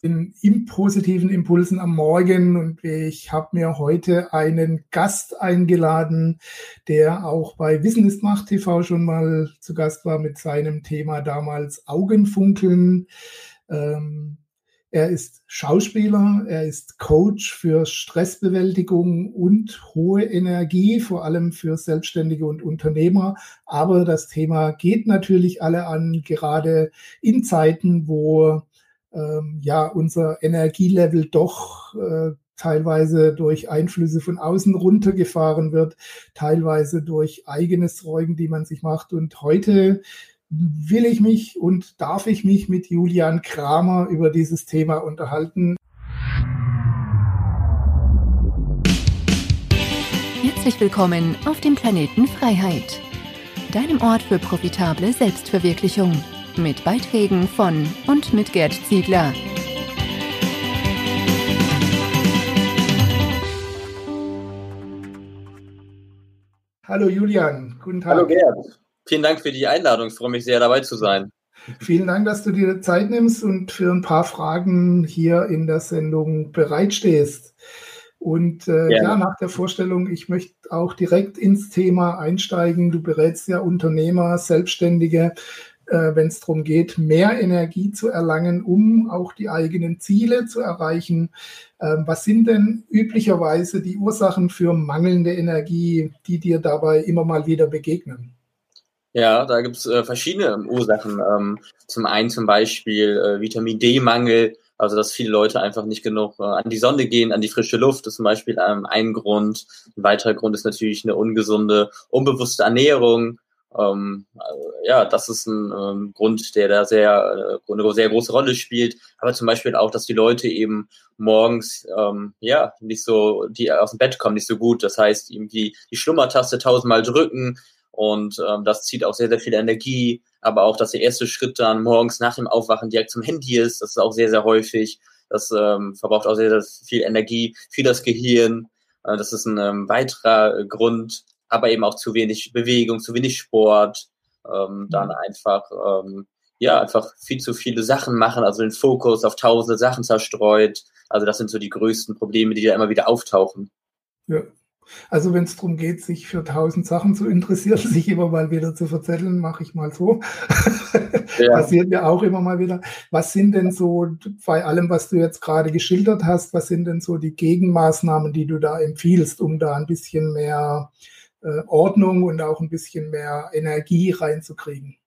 in, in positiven Impulsen am Morgen und ich habe mir heute einen Gast eingeladen, der auch bei Wissen ist Macht TV schon mal zu Gast war mit seinem Thema damals Augenfunkeln. Ähm, er ist Schauspieler, er ist Coach für Stressbewältigung und hohe Energie, vor allem für Selbstständige und Unternehmer. Aber das Thema geht natürlich alle an, gerade in Zeiten, wo ähm, ja unser Energielevel doch äh, teilweise durch Einflüsse von außen runtergefahren wird, teilweise durch eigenes Sorgen, die man sich macht. Und heute will ich mich und darf ich mich mit Julian Kramer über dieses Thema unterhalten. Herzlich willkommen auf dem Planeten Freiheit, deinem Ort für profitable Selbstverwirklichung mit Beiträgen von und mit Gerd Ziegler. Hallo Julian, guten Tag. Hallo Gerd, vielen Dank für die Einladung. Ich freue mich sehr, dabei zu sein. Vielen Dank, dass du dir Zeit nimmst und für ein paar Fragen hier in der Sendung bereitstehst. Und äh, ja. ja. nach der Vorstellung, ich möchte auch direkt ins Thema einsteigen. Du berätst ja Unternehmer, Selbstständige äh, wenn es darum geht, mehr Energie zu erlangen, um auch die eigenen Ziele zu erreichen. Ähm, was sind denn üblicherweise die Ursachen für mangelnde Energie, die dir dabei immer mal wieder begegnen? Ja, da gibt es äh, verschiedene Ursachen. Ähm, zum einen zum Beispiel äh, Vitamin D-Mangel, also dass viele Leute einfach nicht genug äh, an die Sonne gehen, an die frische Luft, ist zum Beispiel ähm, ein Grund. Ein weiterer Grund ist natürlich eine ungesunde, unbewusste Ernährung. Ähm, ja, das ist ein ähm, Grund, der da sehr, äh, eine sehr große Rolle spielt. Aber zum Beispiel auch, dass die Leute eben morgens ähm, ja nicht so, die aus dem Bett kommen, nicht so gut. Das heißt, irgendwie die Schlummertaste tausendmal drücken und ähm, das zieht auch sehr, sehr viel Energie. Aber auch, dass der erste Schritt dann morgens nach dem Aufwachen direkt zum Handy ist, das ist auch sehr, sehr häufig. Das ähm, verbraucht auch sehr, sehr viel Energie für das Gehirn. Äh, das ist ein ähm, weiterer Grund aber eben auch zu wenig Bewegung, zu wenig Sport, ähm, dann mhm. einfach, ähm, ja, einfach viel zu viele Sachen machen, also den Fokus auf tausende Sachen zerstreut. Also das sind so die größten Probleme, die da immer wieder auftauchen. Ja. Also wenn es darum geht, sich für tausend Sachen zu interessieren, sich immer mal wieder zu verzetteln, mache ich mal so. Ja. Passiert ja auch immer mal wieder. Was sind denn so, bei allem, was du jetzt gerade geschildert hast, was sind denn so die Gegenmaßnahmen, die du da empfiehlst, um da ein bisschen mehr äh, Ordnung und auch ein bisschen mehr Energie reinzukriegen.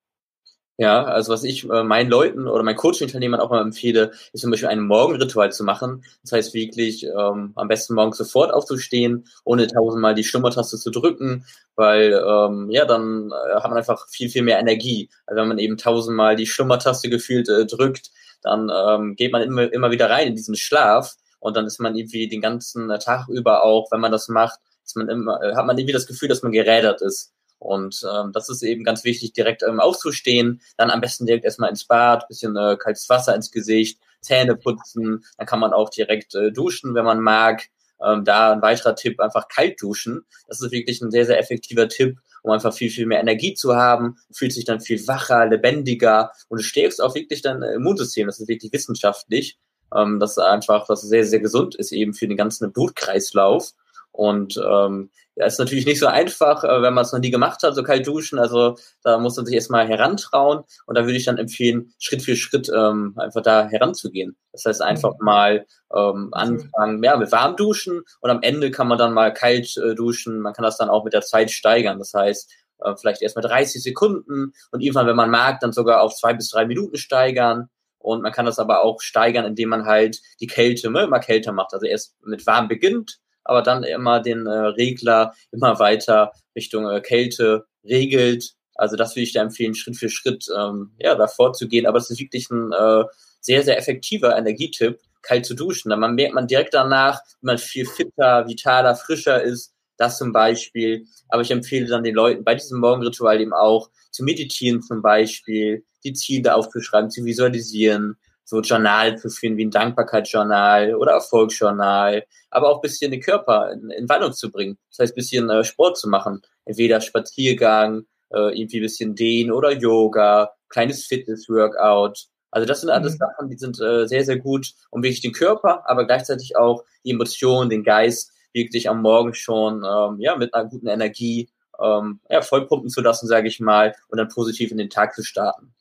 Ja, also was ich äh, meinen Leuten oder meinen Coaching-Teilnehmern auch mal empfehle, ist zum Beispiel ein Morgenritual zu machen. Das heißt wirklich ähm, am besten morgens sofort aufzustehen, ohne tausendmal die Schlummertaste zu drücken, weil ähm, ja, dann äh, hat man einfach viel, viel mehr Energie. Also wenn man eben tausendmal die Schlummertaste gefühlt äh, drückt, dann ähm, geht man immer, immer wieder rein in diesen Schlaf und dann ist man irgendwie den ganzen Tag über auch, wenn man das macht, ist man immer, äh, hat man irgendwie das Gefühl, dass man gerädert ist. Und ähm, das ist eben ganz wichtig, direkt ähm, aufzustehen, dann am besten direkt erstmal ins Bad, bisschen äh, kaltes Wasser ins Gesicht, Zähne putzen, dann kann man auch direkt äh, duschen, wenn man mag. Ähm, da ein weiterer Tipp, einfach kalt duschen. Das ist wirklich ein sehr, sehr effektiver Tipp, um einfach viel, viel mehr Energie zu haben, fühlt sich dann viel wacher, lebendiger und du stärkst auch wirklich dein Immunsystem. Das ist wirklich wissenschaftlich. Ähm, das ist einfach, was sehr, sehr gesund ist eben für den ganzen Blutkreislauf. Und ähm, ja, ist natürlich nicht so einfach, äh, wenn man es noch nie gemacht hat, so kalt duschen. Also da muss man sich erstmal herantrauen. Und da würde ich dann empfehlen, Schritt für Schritt ähm, einfach da heranzugehen. Das heißt einfach mhm. mal ähm, anfangen, ja, mit warm duschen und am Ende kann man dann mal kalt äh, duschen. Man kann das dann auch mit der Zeit steigern. Das heißt, äh, vielleicht erstmal 30 Sekunden und irgendwann, wenn man mag, dann sogar auf zwei bis drei Minuten steigern. Und man kann das aber auch steigern, indem man halt die Kälte ne, immer kälter macht. Also erst mit warm beginnt aber dann immer den äh, Regler immer weiter Richtung äh, Kälte regelt. Also das würde ich da empfehlen, Schritt für Schritt ähm, ja, davor zu gehen. Aber es ist wirklich ein äh, sehr, sehr effektiver Energietipp, kalt zu duschen. Dann man merkt man direkt danach, wie man viel fitter, vitaler, frischer ist. Das zum Beispiel. Aber ich empfehle dann den Leuten bei diesem Morgenritual eben auch zu meditieren zum Beispiel, die Ziele aufzuschreiben, zu visualisieren, so Journal zu führen wie ein Dankbarkeitsjournal oder Erfolgsjournal, aber auch ein bisschen den Körper in, in Wandlung zu bringen. Das heißt, ein bisschen äh, Sport zu machen. Entweder Spaziergang, äh, irgendwie ein bisschen Dehnen oder Yoga, kleines Fitness-Workout. Also das sind alles mhm. Sachen, die sind äh, sehr, sehr gut, um wirklich den Körper, aber gleichzeitig auch die Emotionen, den Geist wirklich am Morgen schon ähm, ja mit einer guten Energie ähm, ja, vollpumpen zu lassen, sage ich mal, und dann positiv in den Tag zu starten.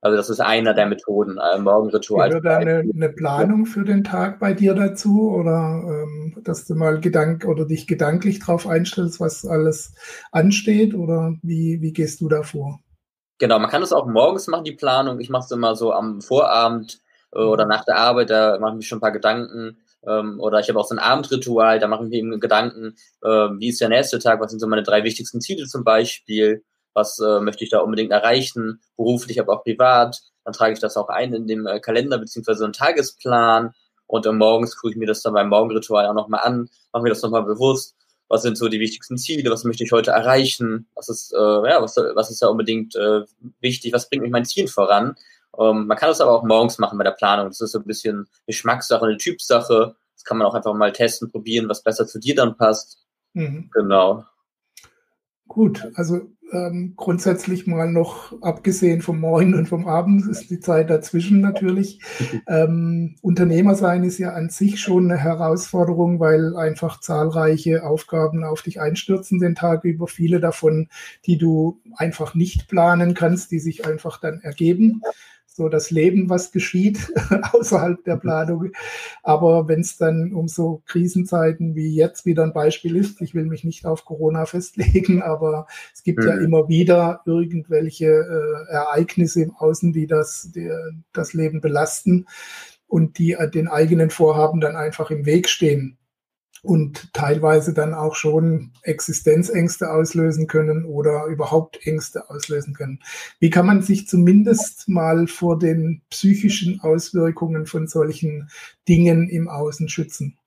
Also das ist einer der Methoden, ein Morgenritual. Oder eine, eine Planung für den Tag bei dir dazu oder ähm, dass du mal Gedank oder dich gedanklich darauf einstellst, was alles ansteht oder wie, wie gehst du da vor? Genau, man kann es auch morgens machen, die Planung. Ich mache es immer so am Vorabend äh, oder nach der Arbeit, da mache ich mir schon ein paar Gedanken. Ähm, oder ich habe auch so ein Abendritual, da mache ich mir eben Gedanken, äh, wie ist der nächste Tag, was sind so meine drei wichtigsten Ziele zum Beispiel was äh, möchte ich da unbedingt erreichen, beruflich, aber auch privat. Dann trage ich das auch ein in dem äh, Kalender beziehungsweise einen Tagesplan und äh, morgens gucke ich mir das dann beim Morgenritual auch nochmal an, mache mir das nochmal bewusst. Was sind so die wichtigsten Ziele? Was möchte ich heute erreichen? Was ist, äh, ja, was, was ist da unbedingt äh, wichtig? Was bringt mich mein Ziel voran? Ähm, man kann das aber auch morgens machen bei der Planung. Das ist so ein bisschen Geschmackssache, eine Typsache. Das kann man auch einfach mal testen, probieren, was besser zu dir dann passt. Mhm. Genau. Gut, also ähm, grundsätzlich mal noch abgesehen vom Morgen und vom Abend ist die Zeit dazwischen natürlich. Ähm, Unternehmer sein ist ja an sich schon eine Herausforderung, weil einfach zahlreiche Aufgaben auf dich einstürzen den Tag über. Viele davon, die du einfach nicht planen kannst, die sich einfach dann ergeben so das Leben, was geschieht außerhalb der Planung. Aber wenn es dann um so Krisenzeiten wie jetzt wieder ein Beispiel ist, ich will mich nicht auf Corona festlegen, aber es gibt mhm. ja immer wieder irgendwelche äh, Ereignisse im Außen, die das, die, das Leben belasten und die äh, den eigenen Vorhaben dann einfach im Weg stehen und teilweise dann auch schon Existenzängste auslösen können oder überhaupt Ängste auslösen können. Wie kann man sich zumindest mal vor den psychischen Auswirkungen von solchen Dingen im Außen schützen?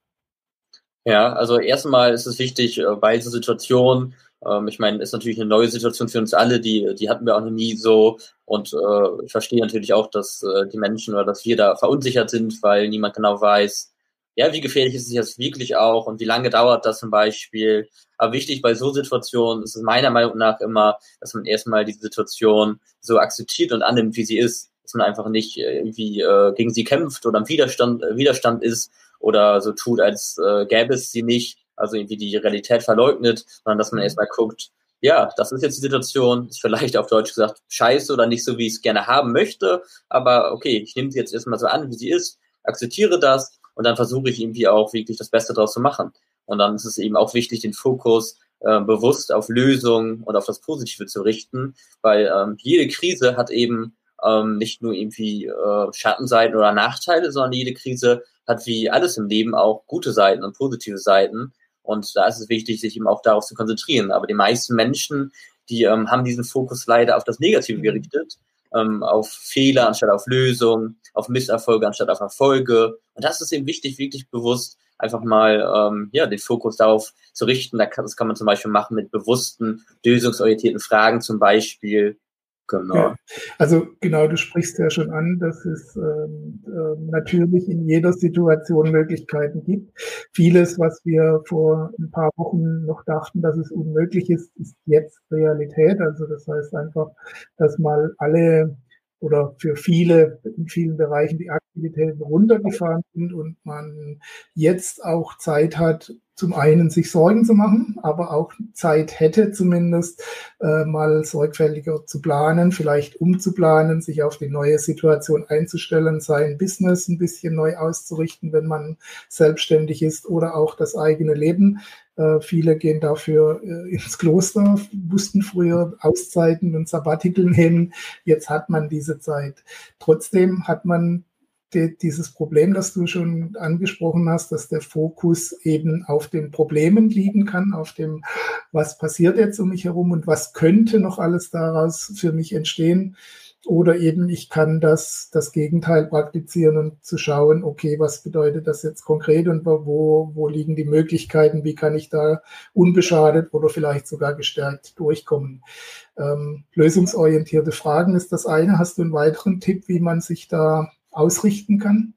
Ja, also erstmal ist es wichtig, äh, bei dieser Situation, ähm, ich meine, ist natürlich eine neue Situation für uns alle, die, die hatten wir auch noch nie so. Und äh, ich verstehe natürlich auch, dass äh, die Menschen oder dass wir da verunsichert sind, weil niemand genau weiß, ja, wie gefährlich ist es jetzt wirklich auch und wie lange dauert das zum Beispiel. Aber wichtig bei so Situationen ist es meiner Meinung nach immer, dass man erstmal die Situation so akzeptiert und annimmt, wie sie ist. Dass man einfach nicht äh, irgendwie äh, gegen sie kämpft oder im Widerstand, äh, Widerstand ist oder so tut, als äh, gäbe es sie nicht, also irgendwie die Realität verleugnet, sondern dass man mhm. erstmal guckt, ja, das ist jetzt die Situation, ist vielleicht auf Deutsch gesagt scheiße oder nicht so, wie ich es gerne haben möchte, aber okay, ich nehme sie jetzt erstmal so an, wie sie ist, akzeptiere das und dann versuche ich irgendwie auch wirklich das Beste daraus zu machen. Und dann ist es eben auch wichtig, den Fokus äh, bewusst auf Lösungen und auf das Positive zu richten, weil ähm, jede Krise hat eben ähm, nicht nur irgendwie äh, Schattenseiten oder Nachteile, sondern jede Krise hat wie alles im Leben auch gute Seiten und positive Seiten. Und da ist es wichtig, sich eben auch darauf zu konzentrieren. Aber die meisten Menschen, die ähm, haben diesen Fokus leider auf das Negative mhm. gerichtet ähm, auf Fehler anstatt auf Lösungen, auf Misserfolge anstatt auf Erfolge. Und das ist eben wichtig, wirklich bewusst einfach mal ähm, ja, den Fokus darauf zu richten. Das kann man zum Beispiel machen mit bewussten, lösungsorientierten Fragen zum Beispiel. Genau. Ja, also genau, du sprichst ja schon an, dass es ähm, äh, natürlich in jeder Situation Möglichkeiten gibt. Vieles, was wir vor ein paar Wochen noch dachten, dass es unmöglich ist, ist jetzt Realität. Also das heißt einfach, dass mal alle oder für viele in vielen Bereichen die Aktivitäten runtergefahren sind und man jetzt auch Zeit hat, zum einen sich Sorgen zu machen, aber auch Zeit hätte zumindest äh, mal sorgfältiger zu planen, vielleicht umzuplanen, sich auf die neue Situation einzustellen, sein Business ein bisschen neu auszurichten, wenn man selbstständig ist oder auch das eigene Leben. Äh, viele gehen dafür äh, ins Kloster, mussten früher Auszeiten und Sabbatikel nehmen. Jetzt hat man diese Zeit. Trotzdem hat man die, dieses Problem, das du schon angesprochen hast, dass der Fokus eben auf den Problemen liegen kann, auf dem, was passiert jetzt um mich herum und was könnte noch alles daraus für mich entstehen. Oder eben ich kann das, das Gegenteil praktizieren und zu schauen, okay, was bedeutet das jetzt konkret und wo, wo liegen die Möglichkeiten, wie kann ich da unbeschadet oder vielleicht sogar gestärkt durchkommen. Ähm, lösungsorientierte Fragen ist das eine. Hast du einen weiteren Tipp, wie man sich da ausrichten kann?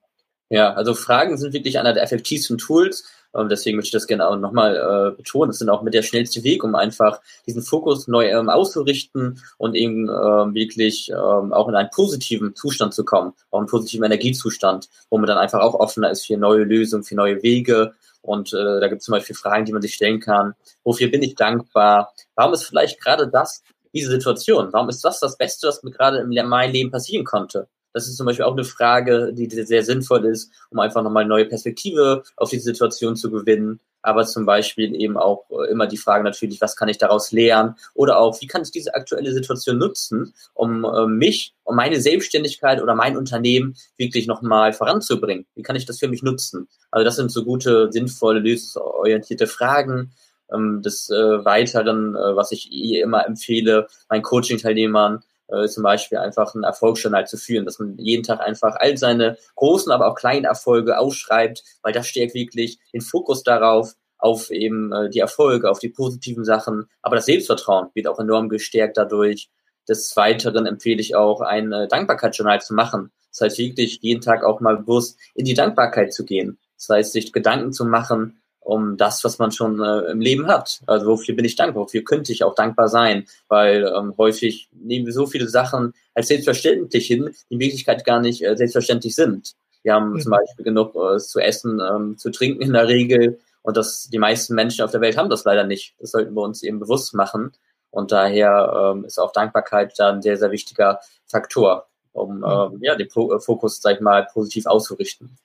Ja, also Fragen sind wirklich einer der effektivsten Tools. Und deswegen möchte ich das gerne auch nochmal äh, betonen. Das sind auch mit der schnellste Weg, um einfach diesen Fokus neu ähm, auszurichten und eben ähm, wirklich ähm, auch in einen positiven Zustand zu kommen, auch einen positiven Energiezustand, wo man dann einfach auch offener ist für neue Lösungen, für neue Wege. Und äh, da gibt es zum Beispiel Fragen, die man sich stellen kann. Wofür bin ich dankbar? Warum ist vielleicht gerade das, diese Situation? Warum ist das das Beste, was mir gerade in meinem Leben passieren konnte? Das ist zum Beispiel auch eine Frage, die sehr sinnvoll ist, um einfach nochmal neue Perspektive auf die Situation zu gewinnen. Aber zum Beispiel eben auch äh, immer die Frage natürlich, was kann ich daraus lernen? Oder auch, wie kann ich diese aktuelle Situation nutzen, um äh, mich, um meine Selbstständigkeit oder mein Unternehmen wirklich nochmal voranzubringen? Wie kann ich das für mich nutzen? Also das sind so gute, sinnvolle, lösungsorientierte Fragen. Ähm, das äh, Weiteren, was ich eh immer empfehle, meinen Coaching-Teilnehmern, äh, zum Beispiel einfach einen Erfolgsjournal zu führen, dass man jeden Tag einfach all seine großen, aber auch kleinen Erfolge aufschreibt, weil das stärkt wirklich den Fokus darauf, auf eben äh, die Erfolge, auf die positiven Sachen. Aber das Selbstvertrauen wird auch enorm gestärkt dadurch. Des Weiteren empfehle ich auch, ein äh, Dankbarkeitsjournal zu machen. Das heißt wirklich jeden Tag auch mal bewusst in die Dankbarkeit zu gehen. Das heißt, sich Gedanken zu machen, um das, was man schon äh, im Leben hat. Also wofür bin ich dankbar? Wofür könnte ich auch dankbar sein? Weil ähm, häufig nehmen wir so viele Sachen als selbstverständlich hin, die in Wirklichkeit gar nicht äh, selbstverständlich sind. Wir haben mhm. zum Beispiel genug äh, zu essen, ähm, zu trinken in der Regel. Und das, die meisten Menschen auf der Welt haben das leider nicht. Das sollten wir uns eben bewusst machen. Und daher ähm, ist auch Dankbarkeit da ein sehr, sehr wichtiger Faktor, um mhm. ähm, ja, den Fokus, sag ich mal, positiv auszurichten.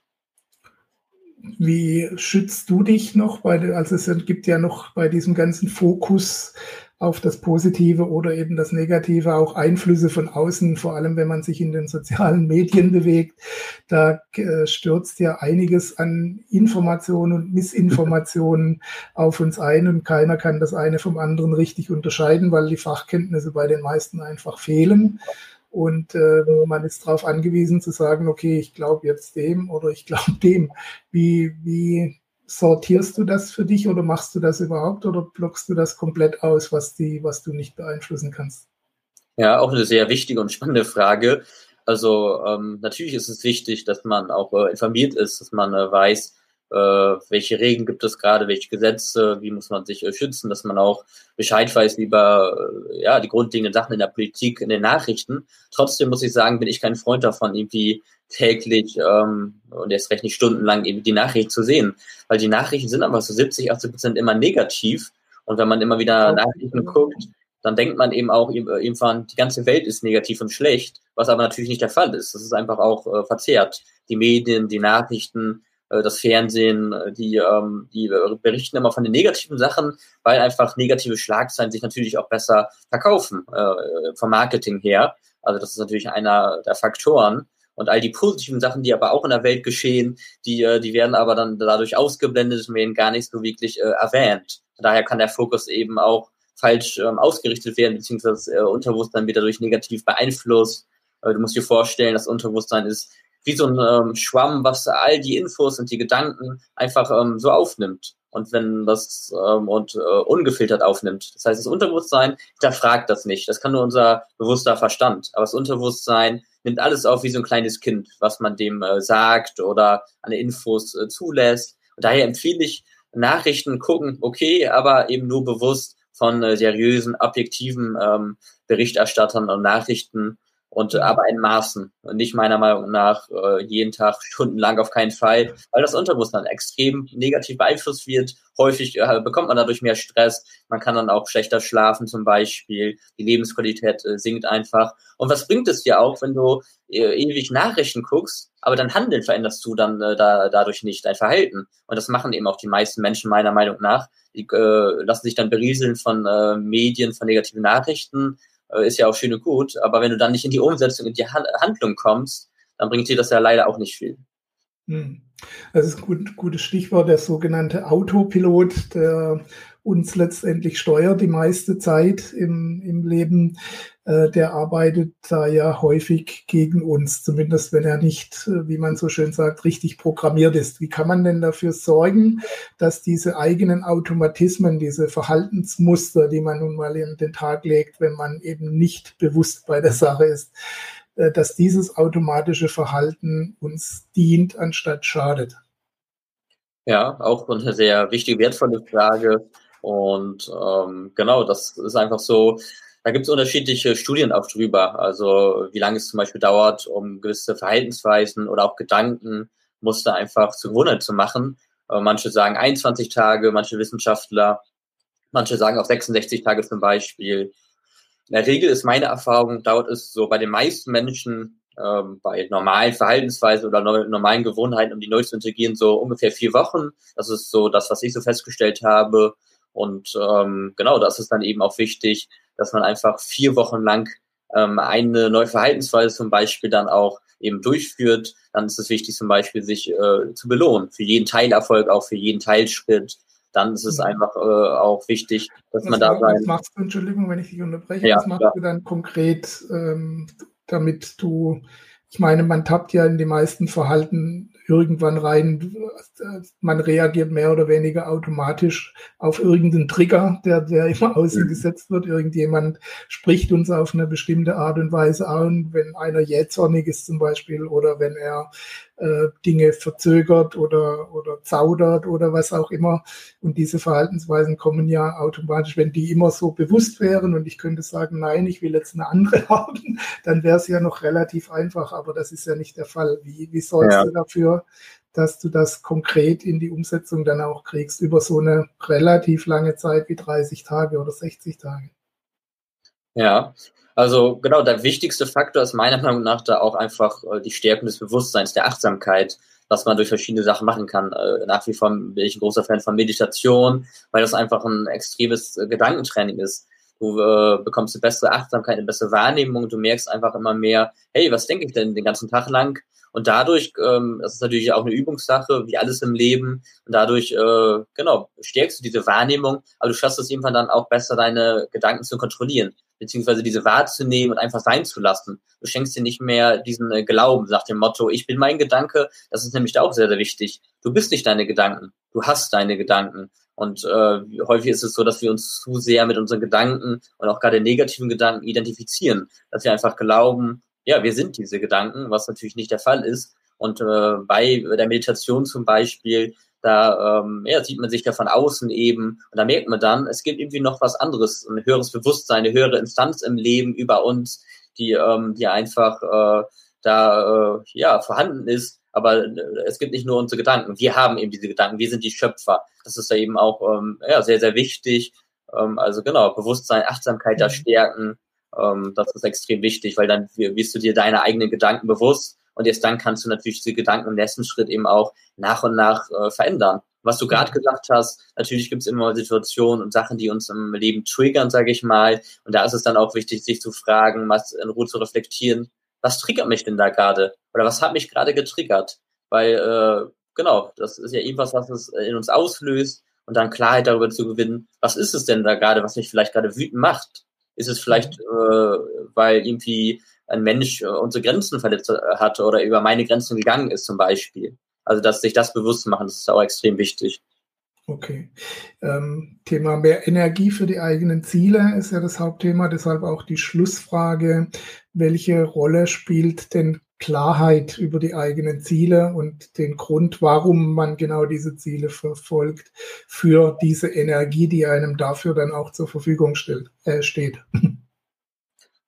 Wie schützt du dich noch? Bei, also es gibt ja noch bei diesem ganzen Fokus auf das Positive oder eben das Negative auch Einflüsse von außen, vor allem wenn man sich in den sozialen Medien bewegt. Da äh, stürzt ja einiges an Informationen und Missinformationen auf uns ein und keiner kann das eine vom anderen richtig unterscheiden, weil die Fachkenntnisse bei den meisten einfach fehlen. Und äh, man ist darauf angewiesen zu sagen, okay, ich glaube jetzt dem oder ich glaube dem. Wie, wie sortierst du das für dich oder machst du das überhaupt oder blockst du das komplett aus, was, die, was du nicht beeinflussen kannst? Ja, auch eine sehr wichtige und spannende Frage. Also ähm, natürlich ist es wichtig, dass man auch äh, informiert ist, dass man äh, weiß, äh, welche Regeln gibt es gerade, welche Gesetze, wie muss man sich äh, schützen, dass man auch Bescheid weiß über äh, ja, die grundlegenden Sachen in der Politik, in den Nachrichten. Trotzdem muss ich sagen, bin ich kein Freund davon, irgendwie täglich ähm, und erst recht nicht stundenlang eben die Nachricht zu sehen. Weil die Nachrichten sind einfach so 70, 80 Prozent immer negativ. Und wenn man immer wieder Nachrichten guckt, dann denkt man eben auch irgendwann, die ganze Welt ist negativ und schlecht, was aber natürlich nicht der Fall ist. Das ist einfach auch äh, verzerrt. Die Medien, die Nachrichten, äh, das Fernsehen, äh, die, ähm, die berichten immer von den negativen Sachen, weil einfach negative Schlagzeilen sich natürlich auch besser verkaufen, äh, vom Marketing her. Also das ist natürlich einer der Faktoren. Und all die positiven Sachen, die aber auch in der Welt geschehen, die, äh, die werden aber dann dadurch ausgeblendet und werden gar nicht so wirklich äh, erwähnt. Daher kann der Fokus eben auch falsch ähm, ausgerichtet werden, beziehungsweise äh, Unterbewusstsein wird dadurch negativ beeinflusst. Äh, du musst dir vorstellen, das Unterbewusstsein ist wie so ein ähm, Schwamm, was all die Infos und die Gedanken einfach ähm, so aufnimmt. Und wenn das ähm, und äh, ungefiltert aufnimmt. Das heißt, das Unterbewusstsein hinterfragt das nicht. Das kann nur unser bewusster Verstand. Aber das Unterbewusstsein nimmt alles auf wie so ein kleines Kind, was man dem äh, sagt oder an Infos äh, zulässt. Und daher empfehle ich Nachrichten gucken, okay, aber eben nur bewusst von äh, seriösen, objektiven ähm, Berichterstattern und Nachrichten und äh, aber in Maßen und nicht meiner Meinung nach äh, jeden Tag stundenlang auf keinen Fall, weil das Unterbewusstsein extrem negativ beeinflusst wird. Häufig äh, bekommt man dadurch mehr Stress, man kann dann auch schlechter schlafen zum Beispiel, die Lebensqualität äh, sinkt einfach. Und was bringt es dir auch, wenn du äh, ewig Nachrichten guckst, aber dein Handeln veränderst du dann äh, da, dadurch nicht, dein Verhalten. Und das machen eben auch die meisten Menschen meiner Meinung nach. Die äh, lassen sich dann berieseln von äh, Medien, von negativen Nachrichten, ist ja auch schön und gut, aber wenn du dann nicht in die Umsetzung, in die Handlung kommst, dann bringt dir das ja leider auch nicht viel. Hm. Das ist ein gut, gutes Stichwort, der sogenannte Autopilot, der uns letztendlich steuert die meiste Zeit im, im Leben, äh, der arbeitet da ja häufig gegen uns, zumindest wenn er nicht, äh, wie man so schön sagt, richtig programmiert ist. Wie kann man denn dafür sorgen, dass diese eigenen Automatismen, diese Verhaltensmuster, die man nun mal in den Tag legt, wenn man eben nicht bewusst bei der Sache ist, äh, dass dieses automatische Verhalten uns dient, anstatt schadet? Ja, auch eine sehr wichtige, wertvolle Frage. Und ähm, genau, das ist einfach so, da gibt es unterschiedliche Studien auch drüber. Also wie lange es zum Beispiel dauert, um gewisse Verhaltensweisen oder auch Gedankenmuster einfach zur Gewohnheit zu machen. Äh, manche sagen 21 Tage, manche Wissenschaftler, manche sagen auch 66 Tage zum Beispiel. In der Regel ist meine Erfahrung, dauert es so bei den meisten Menschen ähm, bei normalen Verhaltensweisen oder normalen Gewohnheiten, um die neu zu integrieren, so ungefähr vier Wochen. Das ist so das, was ich so festgestellt habe. Und ähm, genau, das ist dann eben auch wichtig, dass man einfach vier Wochen lang ähm, eine neue Verhaltensweise zum Beispiel dann auch eben durchführt. Dann ist es wichtig, zum Beispiel sich äh, zu belohnen für jeden Teilerfolg, auch für jeden Teilschritt. Dann ist es mhm. einfach äh, auch wichtig, dass was man da sein. Was machst du, Entschuldigung, wenn ich dich unterbreche, ja, was machst ja. du dann konkret, ähm, damit du, ich meine, man tappt ja in die meisten Verhalten irgendwann rein, man reagiert mehr oder weniger automatisch auf irgendeinen Trigger, der, der immer außen gesetzt wird. Irgendjemand spricht uns auf eine bestimmte Art und Weise an, wenn einer jähzornig ist zum Beispiel oder wenn er Dinge verzögert oder, oder zaudert oder was auch immer. Und diese Verhaltensweisen kommen ja automatisch, wenn die immer so bewusst wären und ich könnte sagen, nein, ich will jetzt eine andere haben, dann wäre es ja noch relativ einfach, aber das ist ja nicht der Fall. Wie, wie sollst ja. du dafür, dass du das konkret in die Umsetzung dann auch kriegst über so eine relativ lange Zeit wie 30 Tage oder 60 Tage? Ja, also genau, der wichtigste Faktor ist meiner Meinung nach da auch einfach äh, die Stärkung des Bewusstseins, der Achtsamkeit, was man durch verschiedene Sachen machen kann. Äh, nach wie vor bin ich ein großer Fan von Meditation, weil das einfach ein extremes äh, Gedankentraining ist. Du äh, bekommst eine bessere Achtsamkeit, eine bessere Wahrnehmung, du merkst einfach immer mehr, hey, was denke ich denn den ganzen Tag lang? Und dadurch, ähm, das ist natürlich auch eine Übungssache, wie alles im Leben, und dadurch, äh, genau, stärkst du diese Wahrnehmung, aber du schaffst es irgendwann dann auch besser, deine Gedanken zu kontrollieren beziehungsweise diese wahrzunehmen und einfach sein zu lassen. Du schenkst dir nicht mehr diesen äh, Glauben nach dem Motto, ich bin mein Gedanke. Das ist nämlich auch sehr, sehr wichtig. Du bist nicht deine Gedanken. Du hast deine Gedanken. Und äh, häufig ist es so, dass wir uns zu sehr mit unseren Gedanken und auch gerade negativen Gedanken identifizieren. Dass wir einfach glauben, ja, wir sind diese Gedanken, was natürlich nicht der Fall ist. Und äh, bei der Meditation zum Beispiel da ähm, ja, sieht man sich ja von außen eben und da merkt man dann, es gibt irgendwie noch was anderes, ein höheres Bewusstsein, eine höhere Instanz im Leben über uns, die, ähm, die einfach äh, da äh, ja vorhanden ist. Aber äh, es gibt nicht nur unsere Gedanken, wir haben eben diese Gedanken, wir sind die Schöpfer. Das ist da eben auch ähm, ja, sehr, sehr wichtig. Ähm, also genau, Bewusstsein, Achtsamkeit da mhm. stärken, ähm, das ist extrem wichtig, weil dann wirst du dir deine eigenen Gedanken bewusst und erst dann kannst du natürlich diese Gedanken im nächsten Schritt eben auch nach und nach äh, verändern. Was du gerade gesagt hast, natürlich gibt es immer Situationen und Sachen, die uns im Leben triggern, sage ich mal. Und da ist es dann auch wichtig, sich zu fragen, was in Ruhe zu reflektieren. Was triggert mich denn da gerade? Oder was hat mich gerade getriggert? Weil, äh, genau, das ist ja irgendwas, was es in uns auslöst und dann Klarheit darüber zu gewinnen, was ist es denn da gerade, was mich vielleicht gerade wütend macht? Ist es vielleicht, äh, weil irgendwie ein Mensch äh, unsere Grenzen verletzt äh, hat oder über meine Grenzen gegangen ist zum Beispiel. Also dass sich das bewusst machen, das ist auch extrem wichtig. Okay. Ähm, Thema mehr Energie für die eigenen Ziele ist ja das Hauptthema, deshalb auch die Schlussfrage, welche Rolle spielt denn Klarheit über die eigenen Ziele und den Grund, warum man genau diese Ziele verfolgt, für diese Energie, die einem dafür dann auch zur Verfügung stellt, äh, steht.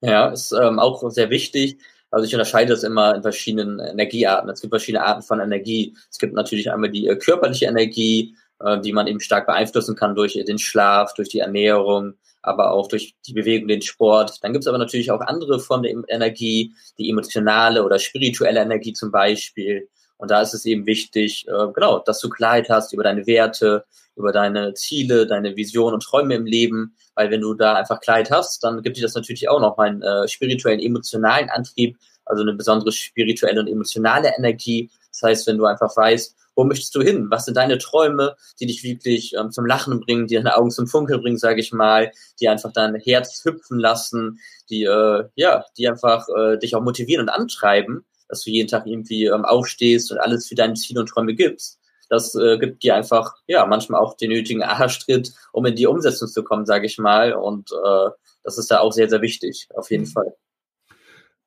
Ja, ist ähm, auch sehr wichtig. Also ich unterscheide das immer in verschiedenen Energiearten. Es gibt verschiedene Arten von Energie. Es gibt natürlich einmal die äh, körperliche Energie, die man eben stark beeinflussen kann durch den Schlaf, durch die Ernährung, aber auch durch die Bewegung, den Sport. Dann gibt es aber natürlich auch andere Formen der Energie, die emotionale oder spirituelle Energie zum Beispiel. Und da ist es eben wichtig, äh, genau, dass du Klarheit hast über deine Werte, über deine Ziele, deine Visionen und Träume im Leben, weil wenn du da einfach Klarheit hast, dann gibt dir das natürlich auch noch einen äh, spirituellen, emotionalen Antrieb, also eine besondere spirituelle und emotionale Energie. Das heißt, wenn du einfach weißt, wo möchtest du hin? Was sind deine Träume, die dich wirklich ähm, zum Lachen bringen, die deine Augen zum Funkeln bringen, sage ich mal, die einfach dein Herz hüpfen lassen, die äh, ja, die einfach äh, dich auch motivieren und antreiben, dass du jeden Tag irgendwie ähm, aufstehst und alles für deine Ziele und Träume gibst das äh, gibt dir einfach, ja, manchmal auch den nötigen Aha-Schritt, um in die Umsetzung zu kommen, sage ich mal. Und äh, das ist da auch sehr, sehr wichtig, auf jeden mhm. Fall.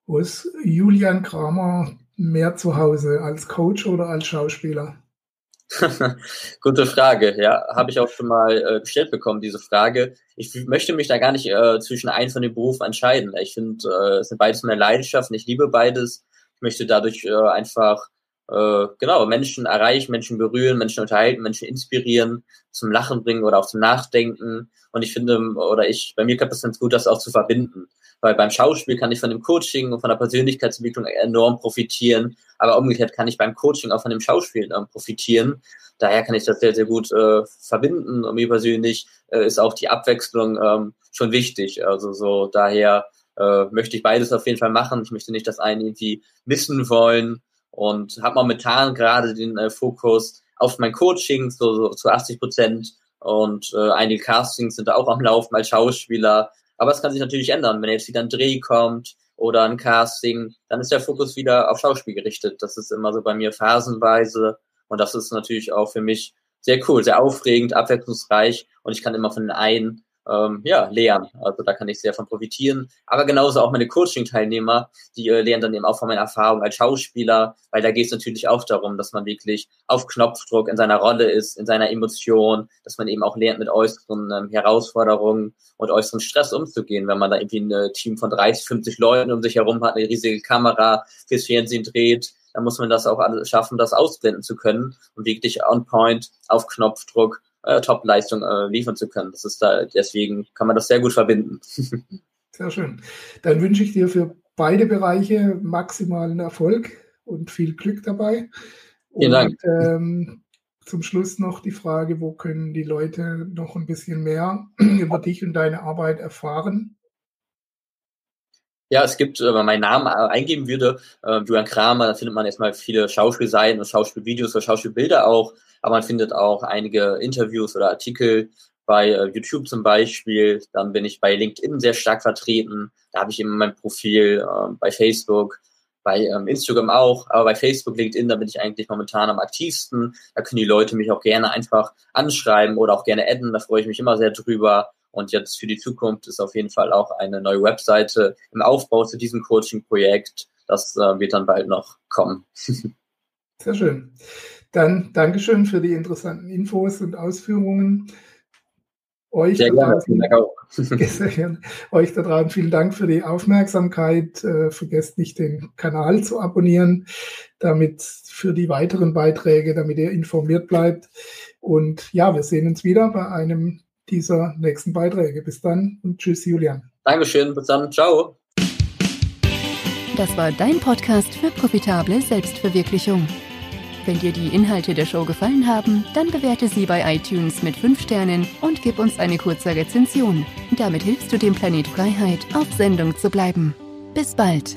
Wo ist Julian Kramer mehr zu Hause, als Coach oder als Schauspieler? Gute Frage, ja. Habe ich auch schon mal äh, gestellt bekommen, diese Frage. Ich möchte mich da gar nicht äh, zwischen einem von den Berufen entscheiden. Ich finde, äh, es sind beides meine Leidenschaften. Ich liebe beides. Ich möchte dadurch äh, einfach äh, genau Menschen erreichen, Menschen berühren, Menschen unterhalten, Menschen inspirieren, zum Lachen bringen oder auch zum Nachdenken. Und ich finde, oder ich, bei mir klappt es ganz gut, das auch zu verbinden. Weil beim Schauspiel kann ich von dem Coaching und von der Persönlichkeitsentwicklung enorm profitieren, aber umgekehrt kann ich beim Coaching auch von dem Schauspiel ähm, profitieren. Daher kann ich das sehr, sehr gut äh, verbinden. Und mir persönlich äh, ist auch die Abwechslung ähm, schon wichtig. Also so daher äh, möchte ich beides auf jeden Fall machen. Ich möchte nicht das eine irgendwie missen wollen und habe momentan gerade den äh, Fokus auf mein Coaching, so, so zu 80 Prozent und äh, einige Castings sind da auch am Laufen als Schauspieler. Aber es kann sich natürlich ändern, wenn jetzt wieder ein Dreh kommt oder ein Casting, dann ist der Fokus wieder auf Schauspiel gerichtet. Das ist immer so bei mir phasenweise und das ist natürlich auch für mich sehr cool, sehr aufregend, abwechslungsreich und ich kann immer von den einen ähm, ja, lernen. Also da kann ich sehr von profitieren. Aber genauso auch meine Coaching-Teilnehmer, die äh, lernen dann eben auch von meiner Erfahrung als Schauspieler, weil da geht es natürlich auch darum, dass man wirklich auf Knopfdruck in seiner Rolle ist, in seiner Emotion, dass man eben auch lernt, mit äußeren ähm, Herausforderungen und äußeren Stress umzugehen, wenn man da irgendwie ein äh, Team von 30, 50 Leuten um sich herum hat, eine riesige Kamera fürs Fernsehen dreht, dann muss man das auch schaffen, das ausblenden zu können und wirklich on point auf Knopfdruck äh, Top-Leistung äh, liefern zu können. Das ist da, deswegen kann man das sehr gut verbinden. Sehr schön. Dann wünsche ich dir für beide Bereiche maximalen Erfolg und viel Glück dabei. Vielen Dank. ähm, zum Schluss noch die Frage, wo können die Leute noch ein bisschen mehr über dich und deine Arbeit erfahren? Ja, es gibt, äh, wenn man meinen Namen eingeben würde, äh, Julian Kramer, da findet man erstmal viele Schauspielseiten und Schauspielvideos oder Schauspielbilder auch aber man findet auch einige Interviews oder Artikel bei äh, YouTube zum Beispiel. Dann bin ich bei LinkedIn sehr stark vertreten. Da habe ich eben mein Profil äh, bei Facebook, bei ähm, Instagram auch, aber bei Facebook, LinkedIn, da bin ich eigentlich momentan am aktivsten. Da können die Leute mich auch gerne einfach anschreiben oder auch gerne adden. Da freue ich mich immer sehr drüber. Und jetzt für die Zukunft ist auf jeden Fall auch eine neue Webseite im Aufbau zu diesem Coaching-Projekt. Das äh, wird dann bald noch kommen. Sehr schön. Dann Dankeschön für die interessanten Infos und Ausführungen. Euch sehr da, draußen, euch da draußen vielen Dank für die Aufmerksamkeit. Äh, vergesst nicht, den Kanal zu abonnieren, damit für die weiteren Beiträge, damit ihr informiert bleibt. Und ja, wir sehen uns wieder bei einem dieser nächsten Beiträge. Bis dann und tschüss, Julian. Dankeschön, bis dann, ciao. Das war dein Podcast für profitable Selbstverwirklichung. Wenn dir die Inhalte der Show gefallen haben, dann bewerte sie bei iTunes mit 5 Sternen und gib uns eine kurze Rezension. Damit hilfst du dem Planet Freiheit, auf Sendung zu bleiben. Bis bald!